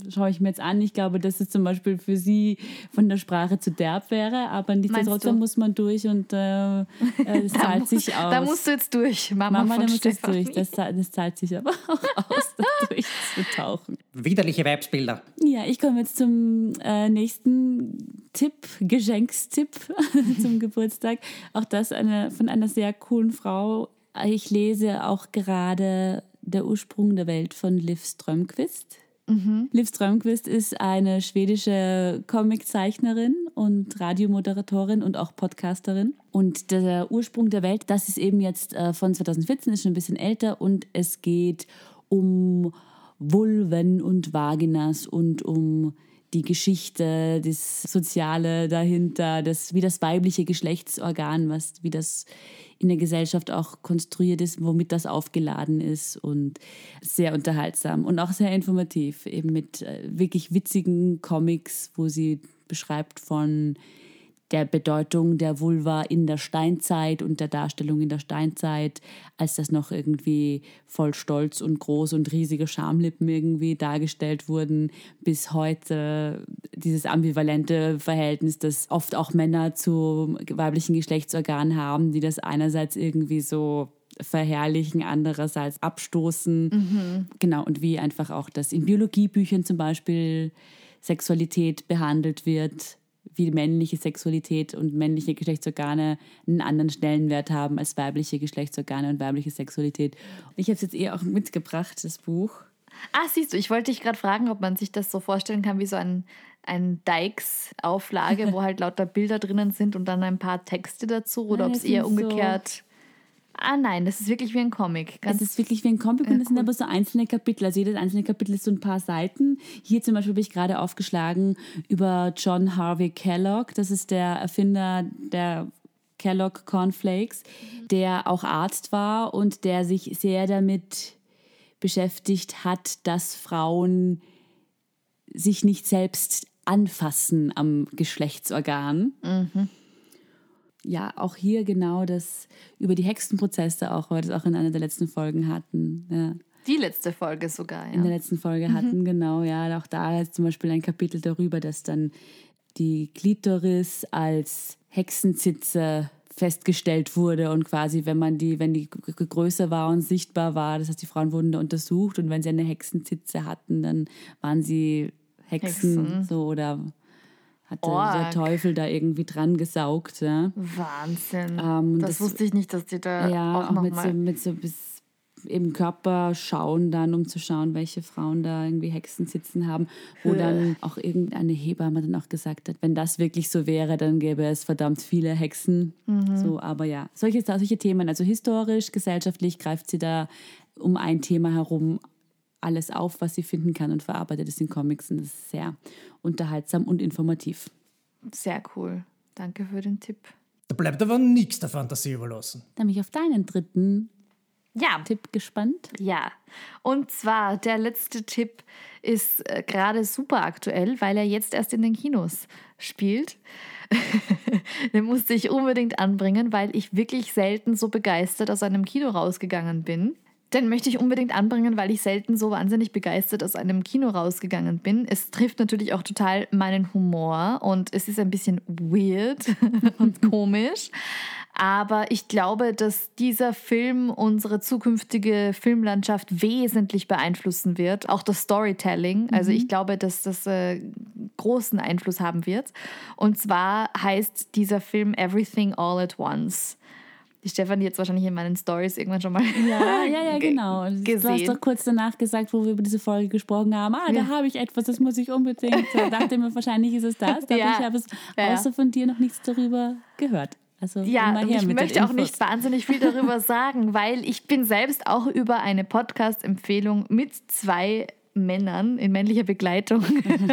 schaue ich mir jetzt an. Ich glaube, dass es zum Beispiel für sie von der Sprache zu derb wäre, aber nichtsdestotrotz muss man durch und äh, äh, es zahlt sich aus. Da musst du jetzt durch, Mama, Mama, da von musst du jetzt durch. Das, das zahlt sich aber auch aus, da durchzutauchen. Widerliche Weibsbilder. Ja, ich komme jetzt zum äh, nächsten Tipp, Geschenkstipp zum Geburtstag. Auch das eine, von einer sehr coolen Frau. Ich lese auch gerade Der Ursprung der Welt von Liv Strömquist. Liv Strömquist ist eine schwedische Comiczeichnerin und Radiomoderatorin und auch Podcasterin. Und der Ursprung der Welt, das ist eben jetzt äh, von 2014, ist schon ein bisschen älter und es geht um Vulven und Vaginas und um die Geschichte, das Soziale dahinter, das, wie das weibliche Geschlechtsorgan, was, wie das in der Gesellschaft auch konstruiert ist, womit das aufgeladen ist und sehr unterhaltsam und auch sehr informativ, eben mit äh, wirklich witzigen Comics, wo sie beschreibt von der Bedeutung der Vulva in der Steinzeit und der Darstellung in der Steinzeit, als das noch irgendwie voll stolz und groß und riesige Schamlippen irgendwie dargestellt wurden, bis heute dieses ambivalente Verhältnis, das oft auch Männer zu weiblichen Geschlechtsorganen haben, die das einerseits irgendwie so verherrlichen, andererseits abstoßen. Genau, und wie einfach auch das in Biologiebüchern zum Beispiel Sexualität behandelt wird, wie männliche Sexualität und männliche Geschlechtsorgane einen anderen Stellenwert haben als weibliche Geschlechtsorgane und weibliche Sexualität. Und ich habe es jetzt eher auch mitgebracht, das Buch. Ah, siehst du, ich wollte dich gerade fragen, ob man sich das so vorstellen kann wie so ein, ein Dykes-Auflage, wo halt lauter Bilder drinnen sind und dann ein paar Texte dazu oder Nein, ob es eher sind so- umgekehrt. Ah nein, das ist wirklich wie ein Comic. Ganz Es ist wirklich wie ein Comic und es sind aber so einzelne Kapitel. Also jedes einzelne Kapitel ist so ein paar Seiten. Hier zum Beispiel habe ich gerade aufgeschlagen über John Harvey Kellogg. Das ist der Erfinder der Kellogg Cornflakes, der auch Arzt war und der sich sehr damit beschäftigt hat, dass Frauen sich nicht selbst Anfassen am Geschlechtsorgan. Ja, auch hier genau das über die Hexenprozesse auch, weil wir das auch in einer der letzten Folgen hatten. Ja Die letzte Folge sogar, in der ja. letzten Folge hatten, genau, ja. Auch da ist zum Beispiel ein Kapitel darüber, dass dann die Klitoris als Hexenzitze festgestellt wurde und quasi, wenn man die, wenn die größer war und sichtbar war, das heißt, die Frauen wurden da untersucht und wenn sie eine Hexenzitze hatten, dann waren sie Hexen, Hexen. so oder hatte der Org. Teufel da irgendwie dran gesaugt, ja. Wahnsinn. Ähm, das, das- wusste ich nicht, dass die da Ja, auch, auch, noch mit, mal so, mit so bis eben Körper schauen dann, um zu schauen, welche Frauen da irgendwie Hexen sitzen haben. Wo dann auch irgendeine Hebamme dann auch gesagt hat, wenn das wirklich so wäre, dann gäbe es verdammt viele Hexen. So, aber ja, solche, solche Themen, also historisch, gesellschaftlich greift sie da um ein Thema herum alles auf, was sie finden kann und verarbeitet es in Comics und das ist sehr unterhaltsam und informativ. Sehr cool. Danke für den Tipp. Da bleibt aber nichts der Fantasie überlassen. Dann bin ich auf deinen dritten Ja, Tipp gespannt. Ja, und zwar der letzte Tipp ist äh, gerade super aktuell, weil er jetzt erst in den Kinos spielt. den musste ich unbedingt anbringen, weil ich wirklich selten so begeistert aus einem Kino rausgegangen bin. Den möchte ich unbedingt anbringen, weil ich selten so wahnsinnig begeistert aus einem Kino rausgegangen bin. Es trifft natürlich auch total meinen Humor und es ist ein bisschen weird und komisch. Aber ich glaube, dass dieser Film unsere zukünftige Filmlandschaft wesentlich beeinflussen wird. Auch das Storytelling. Also ich glaube, dass das äh, großen Einfluss haben wird. Und zwar heißt dieser Film Everything All at Once. Die Stefanie jetzt wahrscheinlich in meinen Stories irgendwann schon mal Ja, ja, ja, ge- genau. Du hast gesehen. doch kurz danach gesagt, wo wir über diese Folge gesprochen haben. Ah, da habe ich etwas, das muss ich unbedingt. Da dachte ich mir, wahrscheinlich ist es das. Aber Ja. ich habe es Ja, ja. außer von dir noch nichts darüber gehört. Also Ja, ich möchte auch nicht wahnsinnig viel darüber sagen, weil ich bin selbst auch über eine Podcast-Empfehlung mit zwei Männern in männlicher Begleitung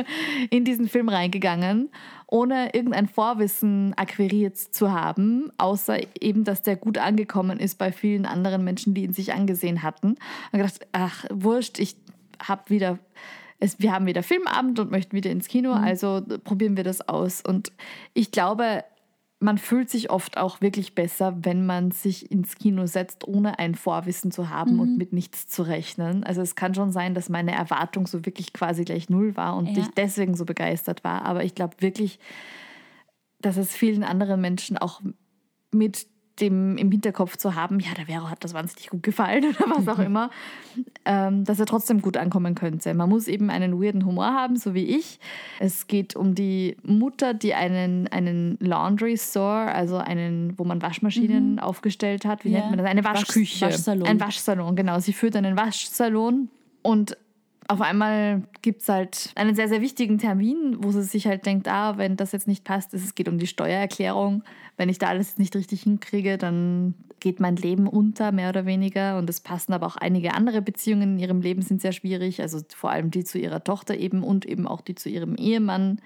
in diesen Film reingegangen, ohne irgendein Vorwissen akquiriert zu haben, außer eben, dass der gut angekommen ist bei vielen anderen Menschen, die ihn sich angesehen hatten. Und gedacht, ach, wurscht, ich habe wieder es, wir haben wieder Filmabend und möchten wieder ins Kino, also probieren wir das aus. Und ich glaube, man fühlt sich oft auch wirklich besser, wenn man sich ins Kino setzt, ohne ein Vorwissen zu haben und mit nichts zu rechnen. Also es kann schon sein, dass meine Erwartung so wirklich quasi gleich null war und Ja. ich deswegen so begeistert war. Aber ich glaube wirklich, dass es vielen anderen Menschen auch mit dem im Hinterkopf zu haben, ja, der Vero hat das wahnsinnig gut gefallen oder was auch immer, ähm, dass er trotzdem gut ankommen könnte. Man muss eben einen weirden Humor haben, so wie ich. Es geht um die Mutter, die einen, einen Laundry Store, also einen, wo man Waschmaschinen aufgestellt hat. Wie Ja. nennt man das? Eine Wasch- Waschküche. Waschsalon. Ein Waschsalon, genau. Sie führt einen Waschsalon und auf einmal gibt es halt einen sehr, sehr wichtigen Termin, wo sie sich halt denkt, ah, wenn das jetzt nicht passt, es geht um die Steuererklärung. Wenn ich da alles nicht richtig hinkriege, dann geht mein Leben unter, mehr oder weniger. Und es passen aber auch einige andere Beziehungen in ihrem Leben sind sehr schwierig. Also vor allem die zu ihrer Tochter eben und eben auch die zu ihrem Ehemann,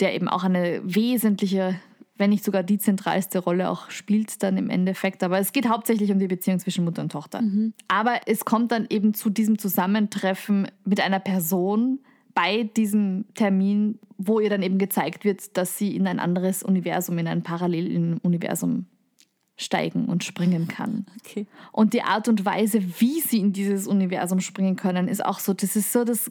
der eben auch eine wesentliche, wenn nicht sogar die zentralste Rolle auch spielt dann im Endeffekt. Aber es geht hauptsächlich um die Beziehung zwischen Mutter und Tochter. Aber es kommt dann eben zu diesem Zusammentreffen mit einer Person bei diesem Termin, wo ihr dann eben gezeigt wird, dass sie in ein anderes Universum, in ein Paralleluniversum steigen und springen kann. Okay. Und die Art und Weise, wie sie in dieses Universum springen können, ist auch so, das ist so das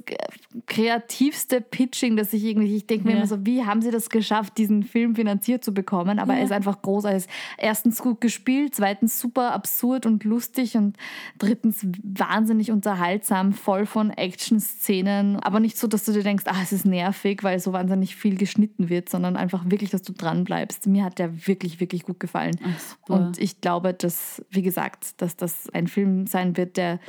kreativste Pitching, das ich irgendwie, ich denke mir Ja. immer so, wie haben sie das geschafft, diesen Film finanziert zu bekommen? Aber er Ja. ist einfach großartig. Erstens gut gespielt, zweitens super absurd und lustig und drittens wahnsinnig unterhaltsam, voll von Action-Szenen. Aber nicht so, dass du dir denkst, ah, es ist nervig, weil so wahnsinnig viel geschnitten wird, sondern einfach wirklich, dass du dran bleibst. Mir hat der wirklich, wirklich gut gefallen. Ach. Und ich glaube, dass, wie gesagt, dass das ein Film sein wird, der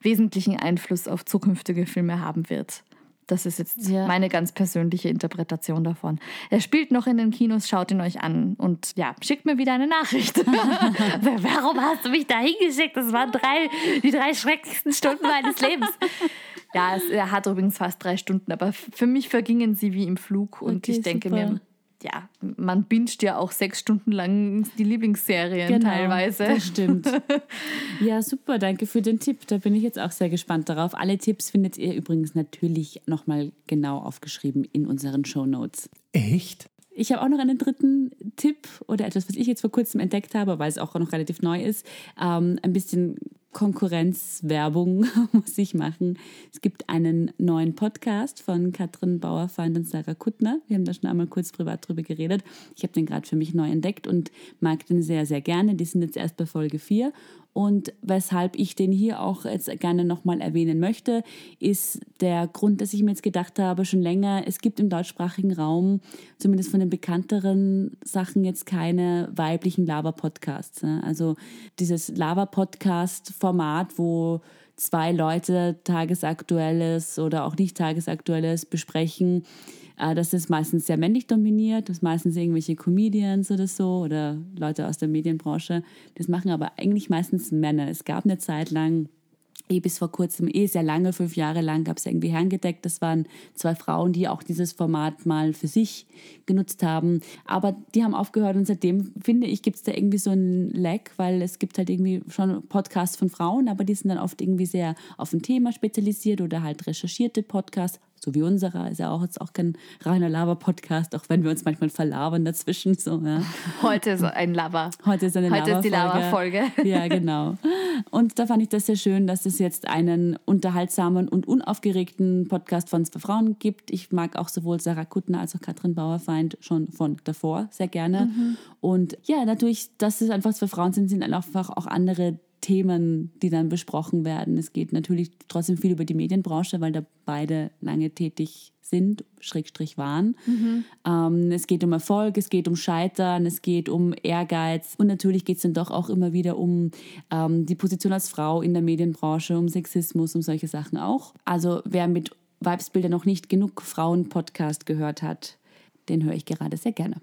wesentlichen Einfluss auf zukünftige Filme haben wird. Das ist jetzt Ja. meine ganz persönliche Interpretation davon. Er spielt noch in den Kinos, schaut ihn euch an und ja, schickt mir wieder eine Nachricht. Warum hast du mich da hingeschickt? Das waren drei, die drei schrecklichsten Stunden meines Lebens. Ja, es, er hat übrigens fast drei Stunden, aber für mich vergingen sie wie im Flug und Okay, ich denke super. mir, ja, man binscht ja auch sechs Stunden lang die Lieblingsserien teilweise. Genau, Das stimmt. ja, super, danke für den Tipp. Da bin ich jetzt auch sehr gespannt darauf. Alle Tipps findet ihr übrigens natürlich nochmal genau aufgeschrieben in unseren Show Notes. Echt? Ich habe auch noch einen dritten Tipp oder etwas, was ich jetzt vor kurzem entdeckt habe, weil es auch noch relativ neu ist. Ähm, ein bisschen Konkurrenzwerbung muss ich machen. Es gibt einen neuen Podcast von Katrin Bauerfeind und Sarah Kuttner. Wir haben da schon einmal kurz privat drüber geredet. Ich habe den gerade für mich neu entdeckt und mag den sehr, sehr gerne. Die sind jetzt erst bei Folge 4. Und weshalb ich den hier auch jetzt gerne nochmal erwähnen möchte, ist der Grund, dass ich mir jetzt gedacht habe, schon länger, es gibt im deutschsprachigen Raum, zumindest von den bekannteren Sachen, jetzt keine weiblichen Lava-Podcasts. ne? Also dieses Lava-Podcast-Format, wo zwei Leute tagesaktuelles oder auch nicht tagesaktuelles besprechen, äh, das ist meistens sehr männlich dominiert, das ist meistens irgendwelche Comedians oder so oder Leute aus der Medienbranche. Das machen aber eigentlich meistens Männer. Es gab eine Zeit lang, eh bis vor kurzem, eh sehr lange, fünf Jahre lang, gab es irgendwie Herrngedeckt. Das waren zwei Frauen, die auch dieses Format mal für sich genutzt haben. Aber die haben aufgehört und seitdem, finde ich, gibt es da irgendwie so einen Lag, weil es gibt halt irgendwie schon Podcasts von Frauen, aber die sind dann oft irgendwie sehr auf ein Thema spezialisiert oder halt recherchierte Podcasts. So wie unserer ist ja auch jetzt auch kein reiner Lava-Podcast, auch wenn wir uns manchmal verlabern dazwischen. So, ja. Heute ist ein Lava. Heute ist eine Heute ist die Lava-Folge. Ja, genau. Und da fand ich das sehr schön, dass es jetzt einen unterhaltsamen und unaufgeregten Podcast von zwei Frauen gibt. Ich mag auch sowohl Sarah Kuttner als auch Katrin Bauerfeind schon von davor sehr gerne. Und ja, dadurch, dass es einfach zwei Frauen sind, sind einfach auch andere Themen, die dann besprochen werden. Es geht natürlich trotzdem viel über die Medienbranche, weil da beide lange tätig sind, Schrägstrich waren. Ähm, es geht um Erfolg, es geht um Scheitern, es geht um Ehrgeiz und natürlich geht es dann doch auch immer wieder um ähm, die Position als Frau in der Medienbranche, um Sexismus, um solche Sachen auch. Also wer mit Vibesbilder noch nicht genug Frauen-Podcast gehört hat, den höre ich gerade sehr gerne.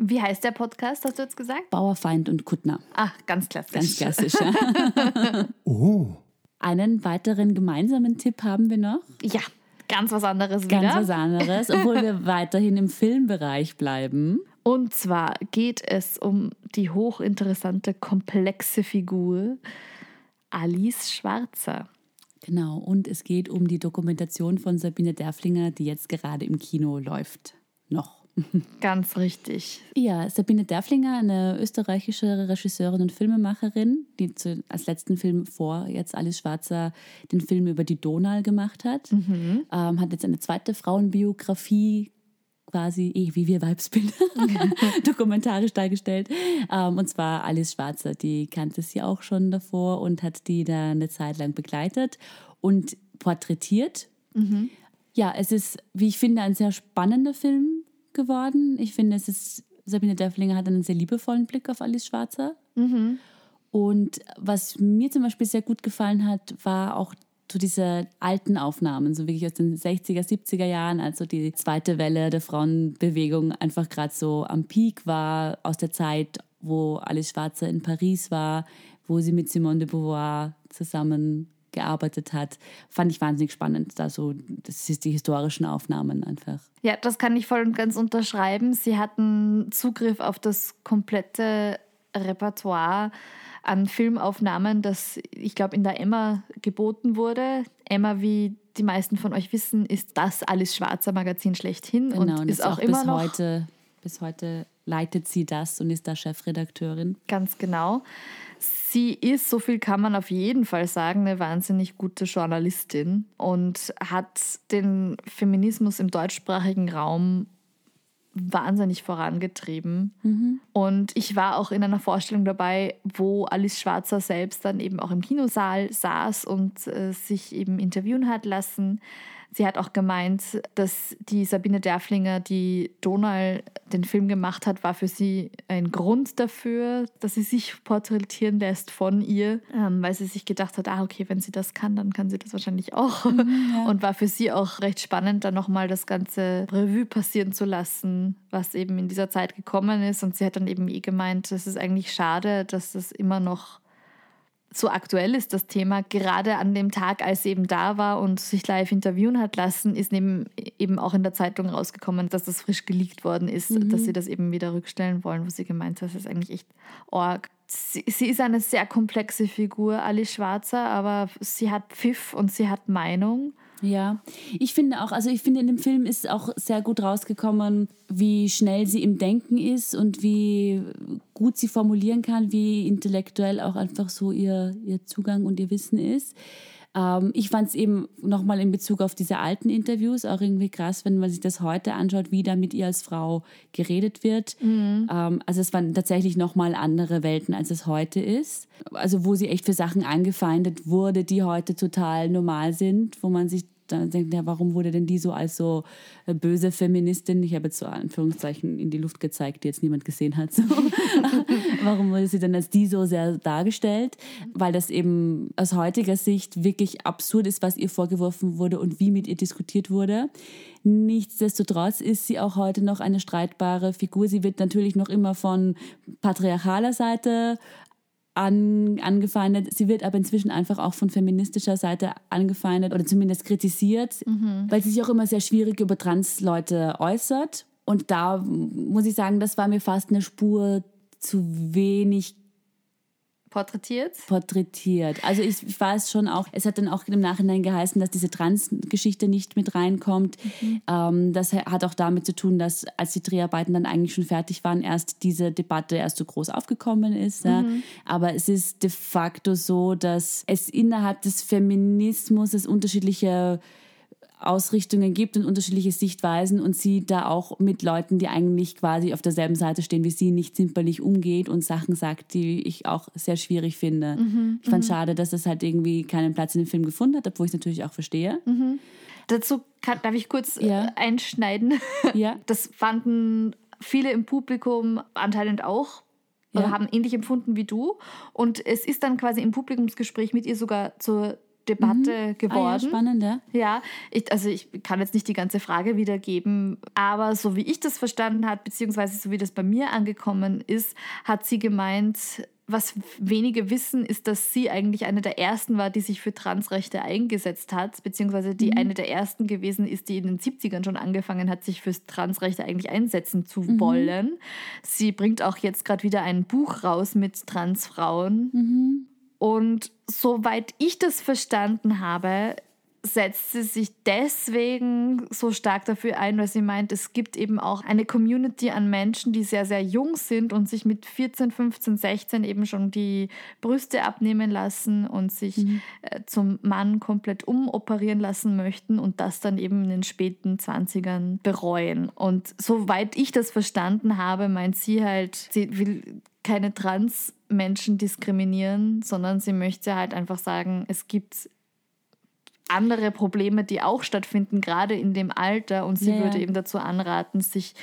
Wie heißt der Podcast, hast du jetzt gesagt? Bauerfeind und Kuttner, Ach, ganz klassisch. ganz klassisch. Ja. Oh. Einen weiteren gemeinsamen Tipp haben wir noch. Ja, ganz was anderes Ganz wieder. was anderes, obwohl wir weiterhin im Filmbereich bleiben. Und zwar geht es um die hochinteressante, komplexe Figur Alice Schwarzer. Genau, und es geht um die Dokumentation von Sabine Derflinger, die jetzt gerade im Kino läuft. Noch. Ganz richtig. Ja, Sabine Derflinger, eine österreichische Regisseurin und Filmemacherin, die zu, als letzten Film vor jetzt Alice Schwarzer den Film über die Donau gemacht hat. Ähm, hat jetzt eine zweite Frauenbiografie quasi, eh, wie wir Weibsbilder, dokumentarisch dargestellt. Ähm, und zwar Alice Schwarzer, die kannte sie auch schon davor und hat die da eine Zeit lang begleitet und porträtiert. Ja, es ist, wie ich finde, ein sehr spannender Film geworden. Ich finde, es ist, Sabine Derflinger hat einen sehr liebevollen Blick auf Alice Schwarzer. Und was mir zum Beispiel sehr gut gefallen hat, war auch so diese alten Aufnahmen, so wirklich aus den 60er, 70er Jahren, als so die zweite Welle der Frauenbewegung einfach gerade so am Peak war, aus der Zeit, wo Alice Schwarzer in Paris war, wo sie mit Simone de Beauvoir zusammen gearbeitet hat, fand ich wahnsinnig spannend. Da so, das ist die historischen Aufnahmen einfach. Ja, das kann ich voll und ganz unterschreiben. Sie hatten Zugriff auf das komplette Repertoire an Filmaufnahmen, das ich glaube in der Emma geboten wurde. Emma, wie die meisten von euch wissen, ist das Alice Schwarzer Magazin schlechthin Genau, und und ist das auch, immer bis noch heute, bis heute leitet sie das und ist da Chefredakteurin. Ganz genau. Sie ist, so viel kann man auf jeden Fall sagen, eine wahnsinnig gute Journalistin und hat den Feminismus im deutschsprachigen Raum wahnsinnig vorangetrieben. Und ich war auch in einer Vorstellung dabei, wo Alice Schwarzer selbst dann eben auch im Kinosaal saß und äh, sich eben interviewen hat lassen. Sie hat auch gemeint, dass die Sabine Derflinger, die Donald den Film gemacht hat, war für sie ein Grund dafür, dass sie sich porträtieren lässt von ihr, ähm, weil sie sich gedacht hat, ah, okay, wenn sie das kann, dann kann sie das wahrscheinlich auch. Und war für sie auch recht spannend, dann nochmal das ganze Revue passieren zu lassen, was eben in dieser Zeit gekommen ist. Und sie hat dann eben eh gemeint, es ist eigentlich schade, dass das immer noch so aktuell ist das Thema. Gerade an dem Tag, als sie eben da war und sich live interviewen hat lassen, ist neben, eben auch in der Zeitung rausgekommen, dass das frisch geleakt worden ist, dass sie das eben wieder rückstellen wollen, wo sie gemeint hat, das ist eigentlich echt arg. Sie, sie ist eine sehr komplexe Figur, Alice Schwarzer, aber sie hat Pfiff und sie hat Meinung. Ja, ich finde auch, also ich finde in dem Film ist auch sehr gut rausgekommen, wie schnell sie im Denken ist und wie gut sie formulieren kann, wie intellektuell auch einfach so ihr, ihr Zugang und ihr Wissen ist. Ähm, ich fand es eben nochmal in Bezug auf diese alten Interviews auch irgendwie krass, wenn man sich das heute anschaut, wie da mit ihr als Frau geredet wird. Ähm, also es waren tatsächlich nochmal andere Welten, als es heute ist. Also wo sie echt für Sachen angefeindet wurde, die heute total normal sind, wo man sich dann denkt, ja, warum wurde denn die so als so äh, böse Feministin, ich habe jetzt so Anführungszeichen in die Luft gezeigt, die jetzt niemand gesehen hat, so. warum wurde sie denn als die so sehr dargestellt? Weil das eben aus heutiger Sicht wirklich absurd ist, was ihr vorgeworfen wurde und wie mit ihr diskutiert wurde. Nichtsdestotrotz ist sie auch heute noch eine streitbare Figur. Sie wird natürlich noch immer von patriarchaler Seite an, angefeindet. Sie wird aber inzwischen einfach auch von feministischer Seite angefeindet oder zumindest kritisiert, weil sie sich auch immer sehr schwierig über Trans-Leute äußert. Und da muss ich sagen, das war mir fast eine Spur zu wenig Porträtiert? porträtiert. Also ich, ich weiß schon auch, es hat dann auch im Nachhinein geheißen, dass diese Trans-Geschichte nicht mit reinkommt. Ähm, das hat auch damit zu tun, dass als die Dreharbeiten dann eigentlich schon fertig waren, erst diese Debatte erst so groß aufgekommen ist. Ja. Aber es ist de facto so, dass es innerhalb des Feminismus es unterschiedliche Ausrichtungen gibt und unterschiedliche Sichtweisen und sie da auch mit Leuten, die eigentlich quasi auf derselben Seite stehen wie sie, nicht zimperlich umgeht und Sachen sagt, die ich auch sehr schwierig finde. ich fand schade, dass das halt irgendwie keinen Platz in dem Film gefunden hat, obwohl ich es natürlich auch verstehe. Dazu kann, darf ich kurz Ja. äh, einschneiden. Ja. Das fanden viele im Publikum anscheinend auch oder Ja. haben ähnlich empfunden wie du. Und es ist dann quasi im Publikumsgespräch mit ihr sogar zur Debatte Ah, ja, geworden. spannend, ja. Ja, ich, also ich kann jetzt nicht die ganze Frage wiedergeben, aber so wie ich das verstanden habe, beziehungsweise so wie das bei mir angekommen ist, hat sie gemeint, was wenige wissen, ist, dass sie eigentlich eine der ersten war, die sich für Transrechte eingesetzt hat, beziehungsweise die eine der ersten gewesen ist, die in den 70ern schon angefangen hat, sich für Transrechte eigentlich einsetzen zu wollen. Sie bringt auch jetzt gerade wieder ein Buch raus mit Transfrauen. Und soweit ich das verstanden habe, setzt sie sich deswegen so stark dafür ein, weil sie meint, es gibt eben auch eine Community an Menschen, die sehr, sehr jung sind und sich mit 14, 15, 16 eben schon die Brüste abnehmen lassen und sich äh, zum Mann komplett umoperieren lassen möchten und das dann eben in den späten 20ern bereuen. Und soweit ich das verstanden habe, meint sie halt, sie will keine Trans-Menschen diskriminieren, sondern sie möchte halt einfach sagen, es gibt andere Probleme, die auch stattfinden, gerade in dem Alter. Und sie Ja, ja. würde eben dazu anraten, sich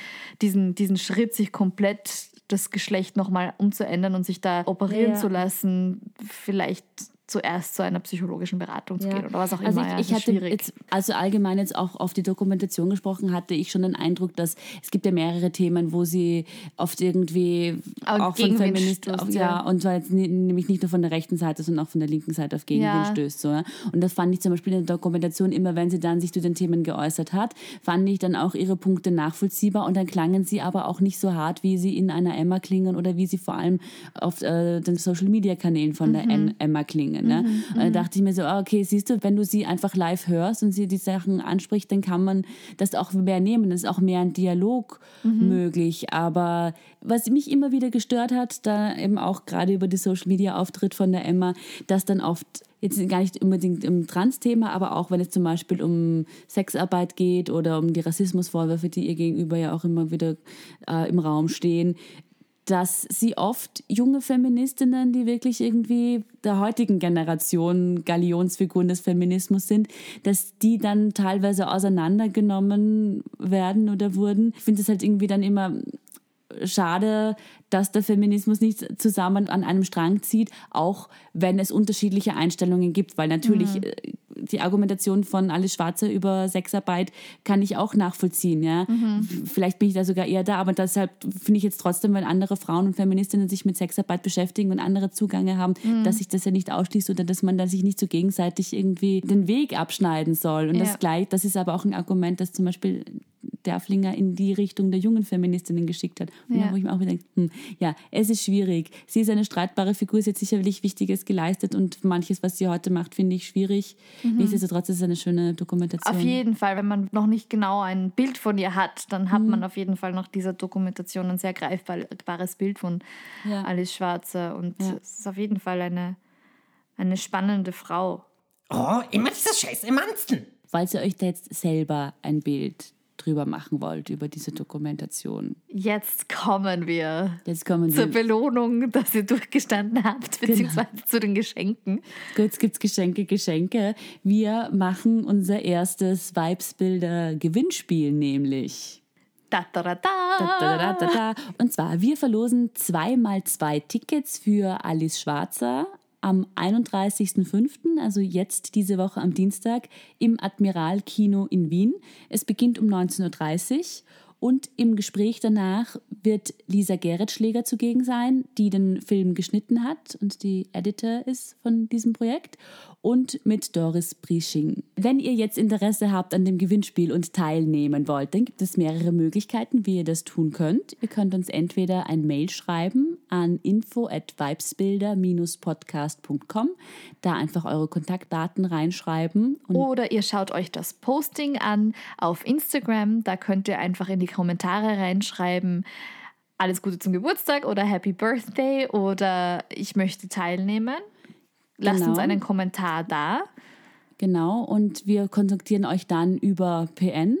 diesen, diesen Schritt, sich komplett das Geschlecht nochmal umzuändern und sich da operieren Ja. zu lassen, vielleicht zuerst zu einer psychologischen Beratung zu Ja. gehen oder was auch Also immer. ich, ich hatte schwierig. jetzt, also allgemein jetzt auch auf die Dokumentation gesprochen, hatte ich schon den Eindruck, dass es gibt ja mehrere Themen, wo sie oft irgendwie Aber auch von Feministen, stößt, auf- ja. ja, und zwar jetzt nämlich nicht nur von der rechten Seite, sondern auch von der linken Seite auf Gegenwind stößt. So. Und das fand ich zum Beispiel in der Dokumentation immer, wenn sie dann sich zu den Themen geäußert hat, fand ich dann auch ihre Punkte nachvollziehbar und dann klangen sie aber auch nicht so hart, wie sie in einer Emma klingen oder wie sie vor allem auf äh, den Social Media Kanälen von der Em- Emma klingen. Ne? Und dann dachte ich mir so, ah, okay, siehst du, wenn du sie einfach live hörst und sie die Sachen anspricht, dann kann man das auch mehr nehmen. Das ist auch mehr ein Dialog möglich. Aber was mich immer wieder gestört hat, da eben auch gerade über die Social Media Auftritt von der Emma, dass dann oft jetzt gar nicht unbedingt im Trans-Thema, aber auch wenn es zum Beispiel um Sexarbeit geht oder um die Rassismusvorwürfe, die ihr gegenüber ja auch immer wieder äh, im Raum stehen, dass sie oft junge Feministinnen, die wirklich irgendwie der heutigen Generation Galionsfiguren des Feminismus sind, dass die dann teilweise auseinandergenommen werden oder wurden. Ich finde es halt irgendwie dann immer schade, dass der Feminismus nicht zusammen an einem Strang zieht, auch wenn es unterschiedliche Einstellungen gibt, weil natürlich äh, die Argumentation von Alice Schwarzer über Sexarbeit kann ich auch nachvollziehen. Ja? Vielleicht bin ich da sogar eher da, aber deshalb finde ich jetzt trotzdem, wenn andere Frauen und Feministinnen sich mit Sexarbeit beschäftigen und andere Zugange haben, dass sich das ja nicht ausschließt oder dass man da sich nicht so gegenseitig irgendwie den Weg abschneiden soll. Und Ja. das gleich, das ist aber auch ein Argument, das zum Beispiel Derflinger in die Richtung der jungen Feministinnen geschickt hat. Und Ja. da wo ich mir auch wieder denke, hm, ja, es ist schwierig. Sie ist eine streitbare Figur, sie hat sicherlich Wichtiges geleistet und manches, was sie heute macht, finde ich schwierig. Nichtsdestotrotz ist es eine schöne Dokumentation. Mhm. Auf jeden Fall, wenn man noch nicht genau ein Bild von ihr hat, dann Mhm. hat man auf jeden Fall noch dieser Dokumentation ein sehr greifbares Bild von Ja. Alice Schwarzer. Und Ja. es ist auf jeden Fall eine, eine spannende Frau. Oh, immer dieses scheiß Emanzen. Falls ihr euch da jetzt selber ein Bild drüber machen wollt, über diese Dokumentation. Jetzt kommen wir Jetzt kommen zur wir. Belohnung, dass ihr durchgestanden habt, Genau. beziehungsweise zu den Geschenken. Jetzt gibt's Geschenke, Geschenke. Wir machen unser erstes Vibesbilder-Gewinnspiel nämlich. Da, da, da. Und zwar, wir verlosen zweimal zwei Tickets für Alice Schwarzer am 31.05., also jetzt diese Woche am Dienstag, im Admiral Kino in Wien. Es beginnt um 19.30 Uhr und im Gespräch danach wird Lisa Gerritschläger zugegen sein, die den Film geschnitten hat und die Editor ist von diesem Projekt und mit Doris Briesching. Wenn ihr jetzt Interesse habt an dem Gewinnspiel und teilnehmen wollt, dann gibt es mehrere Möglichkeiten, wie ihr das tun könnt. Ihr könnt uns entweder ein Mail schreiben an info at vibesbilder-podcast.com, da einfach eure Kontaktdaten reinschreiben Oder ihr schaut euch das Posting an auf Instagram. Da könnt ihr einfach in die Kommentare reinschreiben, alles Gute zum Geburtstag oder Happy Birthday oder ich möchte teilnehmen. Lasst Genau. uns einen Kommentar da. Genau, und wir kontaktieren euch dann über PN.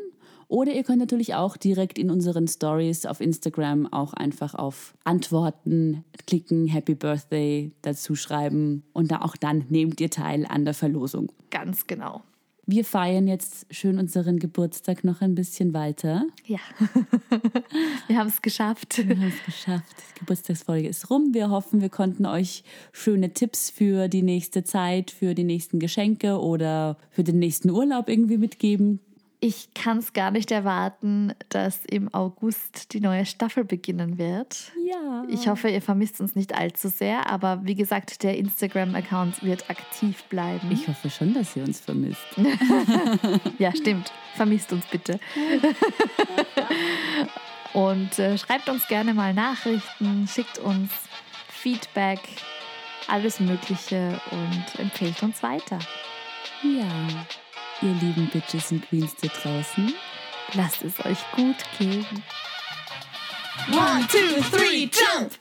Oder ihr könnt natürlich auch direkt in unseren Stories auf Instagram auch einfach auf Antworten klicken, Happy Birthday dazu schreiben und da auch dann nehmt ihr teil an der Verlosung. Ganz genau. Wir feiern jetzt schön unseren Geburtstag noch ein bisschen weiter. Ja. Wir haben es geschafft. Wir haben es geschafft. Die Geburtstagsfolge ist rum. Wir hoffen, wir konnten euch schöne Tipps für die nächste Zeit, für die nächsten Geschenke oder für den nächsten Urlaub irgendwie mitgeben. Ich kann es gar nicht erwarten, dass im August die neue Staffel beginnen wird. Ja. Ich hoffe, ihr vermisst uns nicht allzu sehr, aber wie gesagt, der Instagram-Account wird aktiv bleiben. Ich hoffe schon, dass ihr uns vermisst. Ja, stimmt. Vermisst uns bitte. Und äh, schreibt uns gerne mal Nachrichten, schickt uns Feedback, alles Mögliche und empfehlt uns weiter. Ja, ihr lieben Bitches und Queens da draußen. Lasst es euch gut gehen. One, two, three, jump!